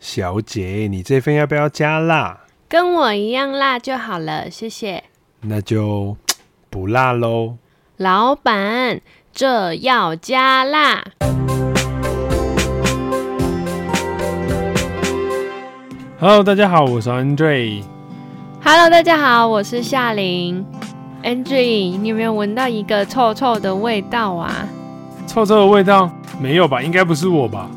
小姐，你这份要不要加辣？跟我一样辣就好了，谢谢。那就不辣喽。老板，这要加辣。Hello，大家好，我是 Andre。Hello，大家好，我是夏琳。Andre，你有没有闻到一个臭臭的味道啊？臭臭的味道？没有吧？应该不是我吧？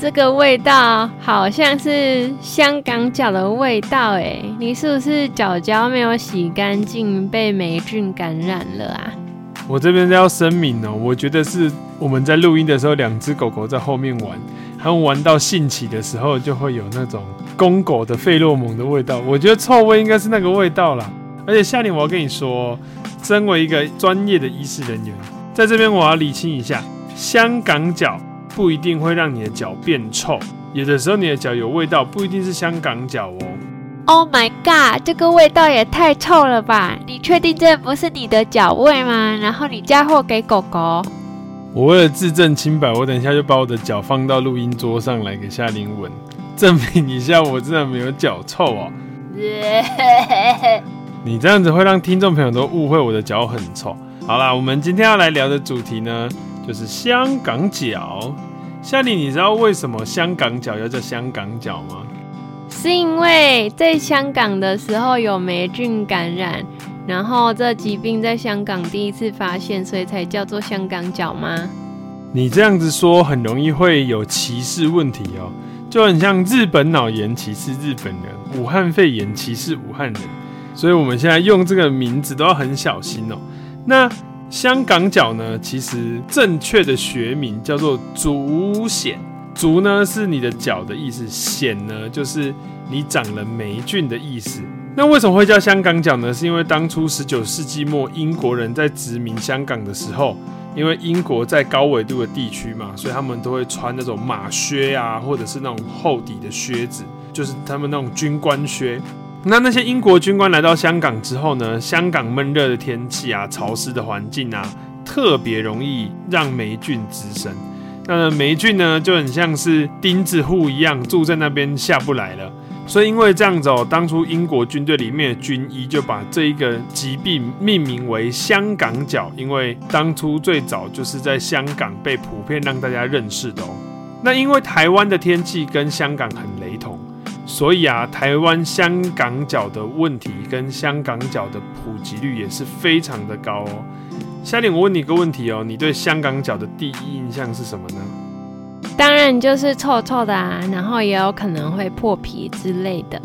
这个味道好像是香港脚的味道哎，你是不是脚脚没有洗干净，被霉菌感染了啊？我这边要声明哦，我觉得是我们在录音的时候，两只狗狗在后面玩，它们玩到兴起的时候，就会有那种公狗的费洛蒙的味道。我觉得臭味应该是那个味道啦。而且夏琳，我要跟你说，身为一个专业的医师人员，在这边我要理清一下，香港脚。不一定会让你的脚变臭，有的时候你的脚有味道，不一定是香港脚哦。Oh my god，这个味道也太臭了吧！你确定这不是你的脚味吗？然后你嫁祸给狗狗？我为了自证清白，我等一下就把我的脚放到录音桌上来给夏琳闻，证明一下我真的没有脚臭哦。你这样子会让听众朋友都误会我的脚很臭。好啦，我们今天要来聊的主题呢，就是香港脚。夏丽，你知道为什么香港脚要叫香港脚吗？是因为在香港的时候有霉菌感染，然后这疾病在香港第一次发现，所以才叫做香港脚吗？你这样子说很容易会有歧视问题哦，就很像日本脑炎歧视日本人，武汉肺炎歧视武汉人，所以我们现在用这个名字都要很小心哦。那香港脚呢，其实正确的学名叫做足癣。足呢是你的脚的意思，癣呢就是你长了霉菌的意思。那为什么会叫香港脚呢？是因为当初十九世纪末英国人在殖民香港的时候，因为英国在高纬度的地区嘛，所以他们都会穿那种马靴啊，或者是那种厚底的靴子，就是他们那种军官靴。那那些英国军官来到香港之后呢，香港闷热的天气啊，潮湿的环境啊，特别容易让霉菌滋生。那霉菌呢，就很像是钉子户一样，住在那边下不来了。所以因为这样子哦，当初英国军队里面的军医就把这一个疾病命名为香港脚，因为当初最早就是在香港被普遍让大家认识的哦。那因为台湾的天气跟香港很。所以啊，台湾香港脚的问题跟香港脚的普及率也是非常的高哦。夏玲，我问你一个问题哦，你对香港脚的第一印象是什么呢？当然就是臭臭的啊，然后也有可能会破皮之类的。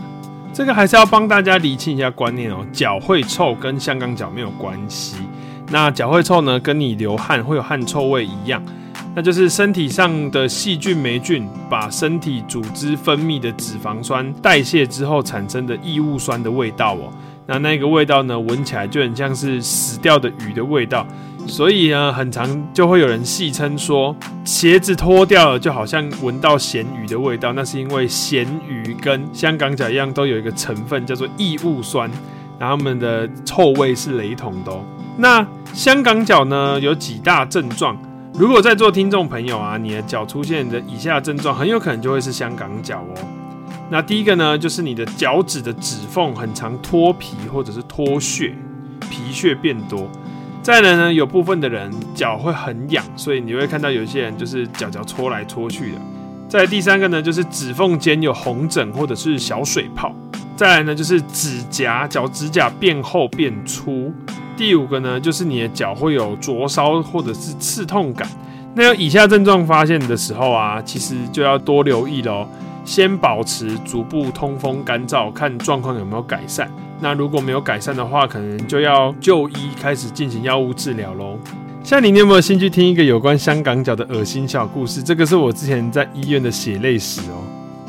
这个还是要帮大家厘清一下观念哦，脚会臭跟香港脚没有关系。那脚会臭呢，跟你流汗会有汗臭味一样。那就是身体上的细菌、霉菌把身体组织分泌的脂肪酸代谢之后产生的异物酸的味道哦。那那个味道呢，闻起来就很像是死掉的鱼的味道。所以呢，很常就会有人戏称说，鞋子脱掉了就好像闻到咸鱼的味道。那是因为咸鱼跟香港脚一样，都有一个成分叫做异物酸，然后它们的臭味是雷同的哦。那香港脚呢，有几大症状。如果在座听众朋友啊，你的脚出现的以下症状，很有可能就会是香港脚哦。那第一个呢，就是你的脚趾的指缝很常脱皮或者是脱屑，皮屑变多。再来呢，有部分的人脚会很痒，所以你会看到有些人就是脚脚搓来搓去的。再第三个呢，就是指缝间有红疹或者是小水泡。再来呢，就是指甲脚指甲变厚变粗。第五个呢，就是你的脚会有灼烧或者是刺痛感。那有以下症状发现的时候啊，其实就要多留意喽。先保持足部通风干燥，看状况有没有改善。那如果没有改善的话，可能就要就医开始进行药物治疗喽。像你，你有没有兴趣听一个有关香港脚的恶心小故事？这个是我之前在医院的血泪史哦。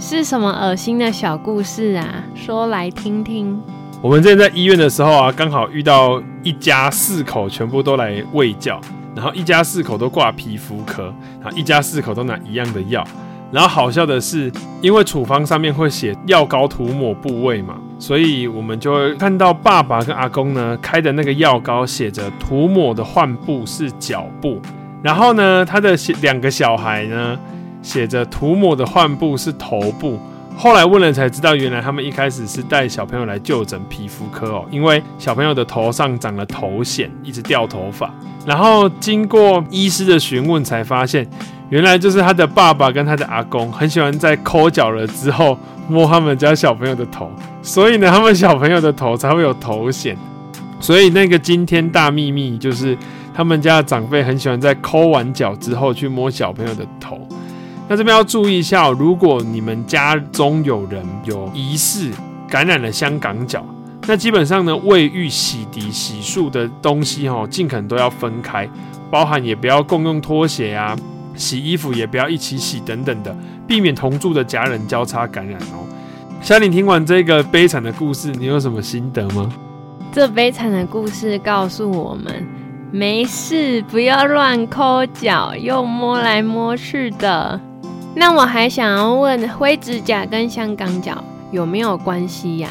是什么恶心的小故事啊？说来听听。我们之前在医院的时候啊，刚好遇到一家四口全部都来喂教，然后一家四口都挂皮肤科，然后一家四口都拿一样的药，然后好笑的是，因为处方上面会写药膏涂抹部位嘛，所以我们就会看到爸爸跟阿公呢开的那个药膏写着涂抹的患部是脚部，然后呢他的两个小孩呢写着涂抹的患部是头部。后来问了才知道，原来他们一开始是带小朋友来就诊皮肤科哦，因为小朋友的头上长了头癬，一直掉头发。然后经过医师的询问，才发现原来就是他的爸爸跟他的阿公很喜欢在抠脚了之后摸他们家小朋友的头，所以呢，他们小朋友的头才会有头癣。所以那个惊天大秘密就是他们家的长辈很喜欢在抠完脚之后去摸小朋友的头。那这边要注意一下哦，如果你们家中有人有疑似感染了香港脚，那基本上呢，卫浴、洗涤、洗漱的东西哦，尽可能都要分开，包含也不要共用拖鞋啊，洗衣服也不要一起洗等等的，避免同住的家人交叉感染哦。小李听完这个悲惨的故事，你有什么心得吗？这悲惨的故事告诉我们，没事，不要乱抠脚，又摸来摸去的。那我还想要问，灰指甲跟香港脚有没有关系呀？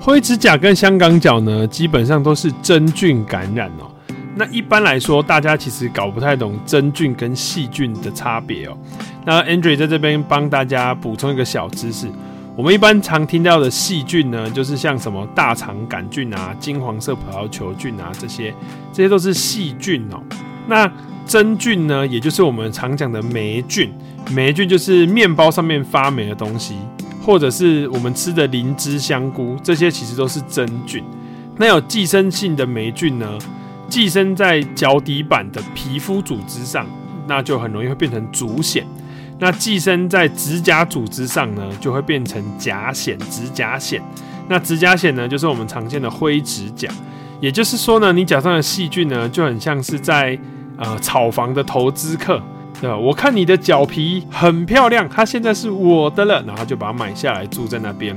灰指甲跟香港脚呢，基本上都是真菌感染哦。那一般来说，大家其实搞不太懂真菌跟细菌的差别哦。那 Andrew 在这边帮大家补充一个小知识，我们一般常听到的细菌呢，就是像什么大肠杆菌啊、金黄色葡萄球菌啊这些，这些都是细菌哦。那真菌呢，也就是我们常讲的霉菌。霉菌就是面包上面发霉的东西，或者是我们吃的灵芝、香菇，这些其实都是真菌。那有寄生性的霉菌呢，寄生在脚底板的皮肤组织上，那就很容易会变成足癣。那寄生在指甲组织上呢，就会变成甲癣、指甲癣。那指甲癣呢，就是我们常见的灰指甲。也就是说呢，你脚上的细菌呢，就很像是在呃炒房的投资客。对吧？我看你的脚皮很漂亮，它现在是我的了，然后就把它买下来住在那边。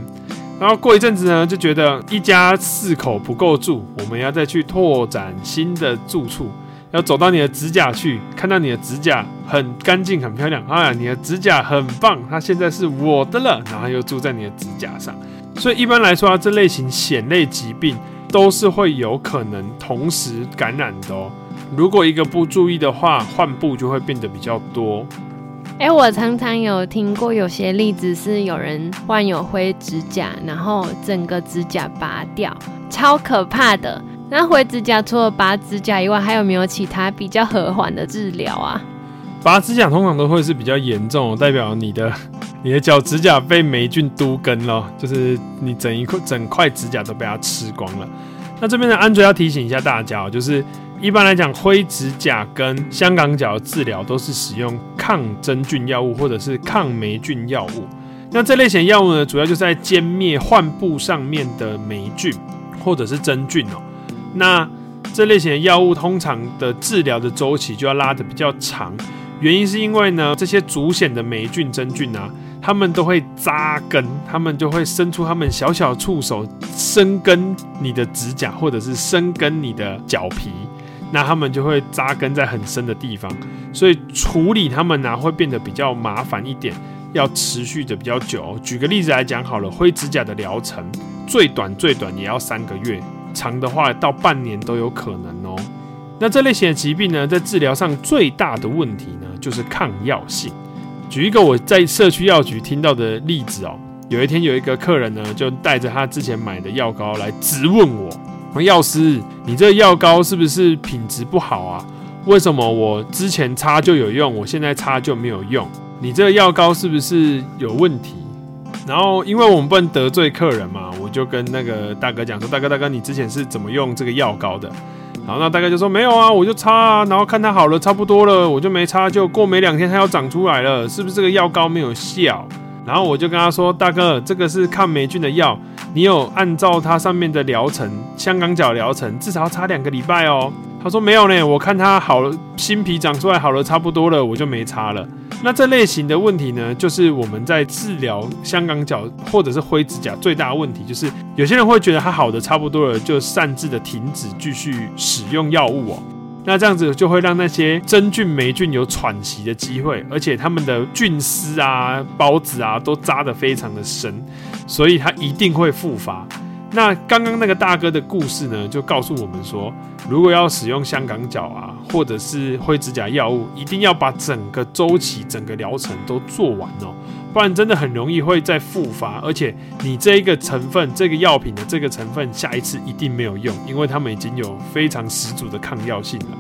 然后过一阵子呢，就觉得一家四口不够住，我们要再去拓展新的住处。要走到你的指甲去，看到你的指甲很干净、很漂亮，啊，你的指甲很棒，它现在是我的了，然后又住在你的指甲上。所以一般来说啊，这类型癬类疾病都是会有可能同时感染的哦。如果一个不注意的话，患部就会变得比较多。哎、欸，我常常有听过有些例子是有人患有灰指甲，然后整个指甲拔掉，超可怕的。那灰指甲除了拔指甲以外，还有没有其他比较和缓的治疗啊？拔指甲通常都会是比较严重，代表你的你的脚指甲被霉菌都根了，就是你整一块整块指甲都被它吃光了。那这边的 Andre 要提醒一下大家，就是。一般来讲，灰指甲跟香港脚的治疗都是使用抗真菌药物或者是抗霉菌药物。那这类型药物呢，主要就是在歼灭患部上面的霉菌或者是真菌哦。那这类型的药物通常的治疗的周期就要拉得比较长，原因是因为呢，这些足癬的霉菌真菌啊，它们都会扎根，它们就会伸出它们小小触手，生根你的指甲或者是生根你的脚皮。那他们就会扎根在很深的地方，所以处理他们呢、会变得比较麻烦一点，要持续的比较久。举个例子来讲好了，灰指甲的疗程最短最短也要三个月，长的话到半年都有可能哦。那这类型的疾病呢，在治疗上最大的问题呢，就是抗药性。举一个我在社区药局听到的例子哦，有一天有一个客人呢，就带着他之前买的药膏来质问我。药师，你这药膏是不是品质不好啊？为什么我之前擦就有用，我现在擦就没有用？你这药膏是不是有问题？然后，因为我们不能得罪客人嘛，我就跟那个大哥讲说：“大哥，大哥，你之前是怎么用这个药膏的？”然后那大哥就说：“没有啊，我就擦啊，然后看它好了差不多了，我就没擦，就过没两天它要长出来了，是不是这个药膏没有效？”然后我就跟他说：“大哥，这个是抗霉菌的药。”你有按照它上面的疗程，香港脚疗程至少要擦两个礼拜哦。他说没有呢，我看它好了，新皮长出来好了，差不多了，我就没擦了。那这类型的问题呢，就是我们在治疗香港脚或者是灰指甲最大的问题，就是有些人会觉得它好的差不多了，就擅自的停止继续使用药物哦。那这样子就会让那些真菌、霉菌有喘息的机会，而且他们的菌丝啊、孢子啊都扎得非常的深，所以它一定会复发。那刚刚那个大哥的故事呢，就告诉我们说，如果要使用香港脚啊，或者是灰指甲药物，一定要把整个周期、整个疗程都做完哦，不然真的很容易会再复发。而且你这一个成分，这个药品的这个成分，下一次一定没有用，因为他们已经有非常十足的抗药性了。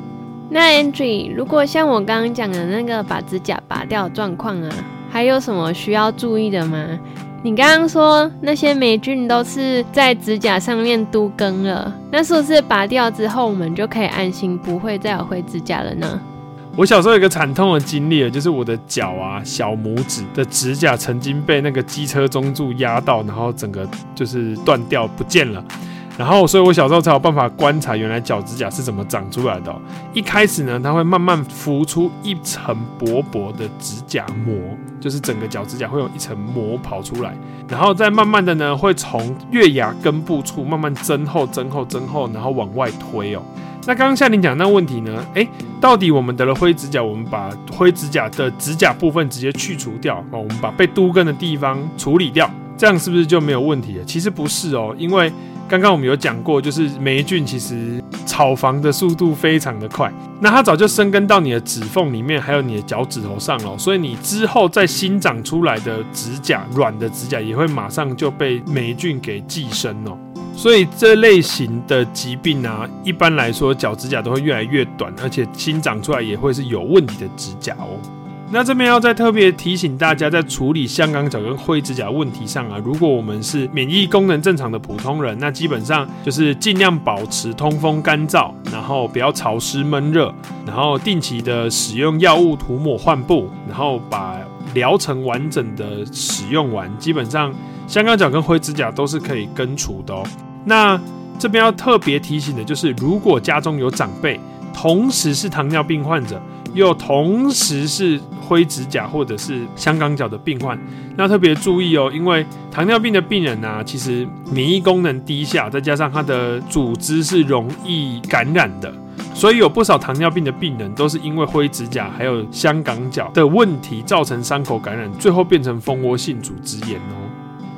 那 Andrew，如果像我刚刚讲的那个把指甲拔掉状况啊，还有什么需要注意的吗？你刚刚说那些霉菌都是在指甲上面都根了，那是不是拔掉之后我们就可以安心，不会再有灰指甲了呢？我小时候有一个惨痛的经历，就是我的脚啊，小拇指的指甲曾经被那个机车中柱压到，然后整个就是断掉不见了。然后，所以我小时候才有办法观察原来脚指甲是怎么长出来的。一开始呢，它会慢慢浮出一层薄薄的指甲膜，就是整个脚指甲会有一层膜跑出来，然后再慢慢的呢，会从月牙根部处慢慢增厚、增厚、增厚，然后往外推喔。那刚刚夏琳讲那问题呢？诶，到底我们得了灰指甲，我们把灰指甲的指甲部分直接去除掉哦，我们把被都根的地方处理掉，这样是不是就没有问题了？其实不是哦，因为。刚刚我们有讲过，就是霉菌其实草房的速度非常的快，那它早就生根到你的指缝里面，还有你的脚趾头上了，所以你之后再新长出来的指甲，软的指甲也会马上就被霉菌给寄生哦。所以这类型的疾病啊，一般来说脚指甲都会越来越短，而且新长出来也会是有问题的指甲哦。那这边要再特别提醒大家，在处理香港脚跟灰指甲问题上啊，如果我们是免疫功能正常的普通人，那基本上就是尽量保持通风干燥，然后不要潮湿闷热，然后定期的使用药物涂抹换布，然后把疗程完整的使用完，基本上香港脚跟灰指甲都是可以根除的哦。那这边要特别提醒的就是，如果家中有长辈，同时是糖尿病患者，又同时是灰指甲或者是香港脚的病患，那特别注意哦，因为糖尿病的病人呢，其实免疫功能低下，再加上他的组织是容易感染的，所以有不少糖尿病的病人都是因为灰指甲还有香港脚的问题造成伤口感染，最后变成蜂窝性组织炎哦。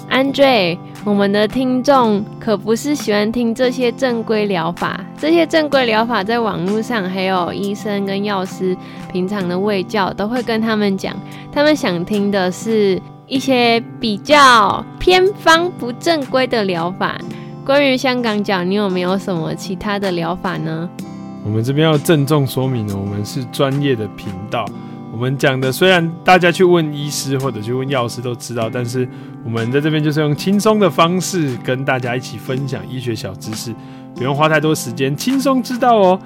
Andre，我们的听众可不是喜欢听这些正规疗法，这些正规疗法在网络上还有医生跟药师平常的卫教都会跟他们讲，他们想听的是一些比较偏方不正规的疗法。关于香港脚，你有没有什么其他的疗法呢？我们这边要郑重说明呢，我们是专业的频道。我们讲的虽然大家去问医师或者去问药师都知道，但是我们在这边就是用轻松的方式跟大家一起分享医学小知识，不用花太多时间，轻松知道哦。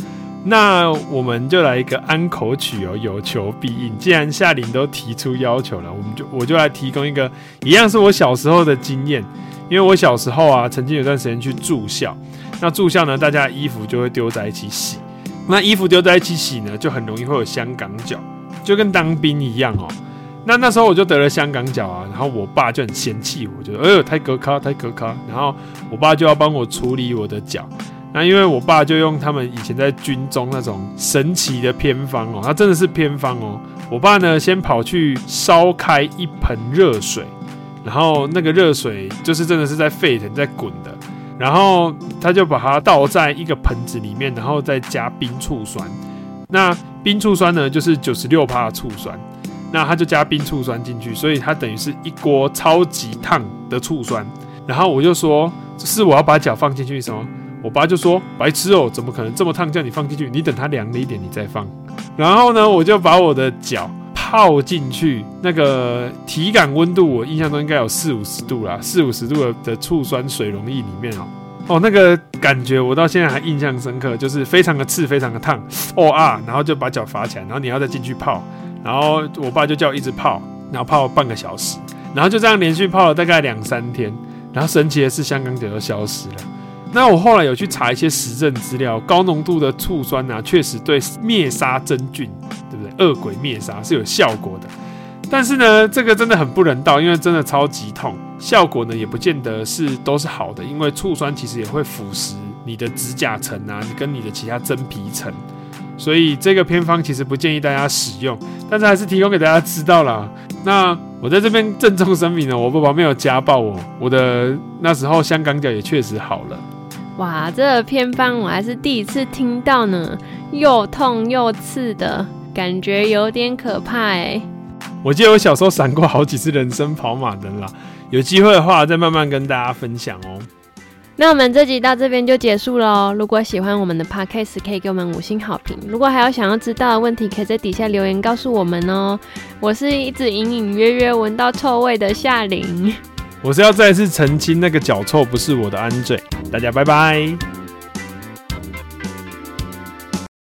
那我们就来一个安口曲哦，有求必应。既然夏琳都提出要求了，我们就我就来提供一个一样是我小时候的经验，因为我小时候啊，曾经有段时间去住校，那住校呢，大家衣服就会丢在一起洗，那衣服丢在一起洗呢，就很容易会有香港脚。就跟当兵一样哦，那那时候我就得了香港脚啊，然后我爸就很嫌弃我，觉得哎呦太隔卡太隔卡，然后我爸就要帮我处理我的脚，那因为我爸就用他们以前在军中那种神奇的偏方哦，他真的是偏方哦，我爸呢先跑去烧开一盆热水，然后那个热水就是真的是在沸腾在滚的，然后他就把它倒在一个盆子里面，然后再加冰醋酸。那冰醋酸呢，就是九十六帕的醋酸，那它就加冰醋酸进去，所以它等于是一锅超级烫的醋酸。然后我就说，是我要把脚放进去什么？我爸就说，白痴哦，怎么可能这么烫？叫你放进去，你等它凉了一点，你再放。然后呢，我就把我的脚泡进去，那个体感温度，我印象中应该有四五十度啦，四五十度的的醋酸水溶液里面哦。哦，那个感觉我到现在还印象深刻，就是非常的刺，非常的烫，哦啊，然后就把脚罚起来，然后你要再进去泡，然后我爸就叫我一直泡，然后泡半个小时，然后就这样连续泡了大概两三天，然后神奇的是香港脚就消失了。那我后来有去查一些实证资料，高浓度的醋酸、啊，确实对灭杀真菌，对不对？恶鬼灭杀是有效果的。但是呢，这个真的很不人道，因为真的超级痛，效果呢也不见得是都是好的，因为醋酸其实也会腐蚀你的指甲层啊，你跟你的其他真皮层，所以这个偏方其实不建议大家使用，但是还是提供给大家知道啦。那我在这边郑重声明呢，我爸爸没有家暴我，我的那时候香港脚也确实好了。哇，这个偏方我还是第一次听到呢，又痛又刺的感觉有点可怕哎。我记得我小时候闪过好几次人生跑马灯啦，有机会的话再慢慢跟大家分享哦。那我们这集到这边就结束喽。如果喜欢我们的 Podcast，可以给我们五星好评。如果还有想要知道的问题，可以在底下留言告诉我们哦。我是一直隐隐约约闻到臭味的夏琳，我是要再次澄清，那个脚臭不是我的安嘴。大家拜拜。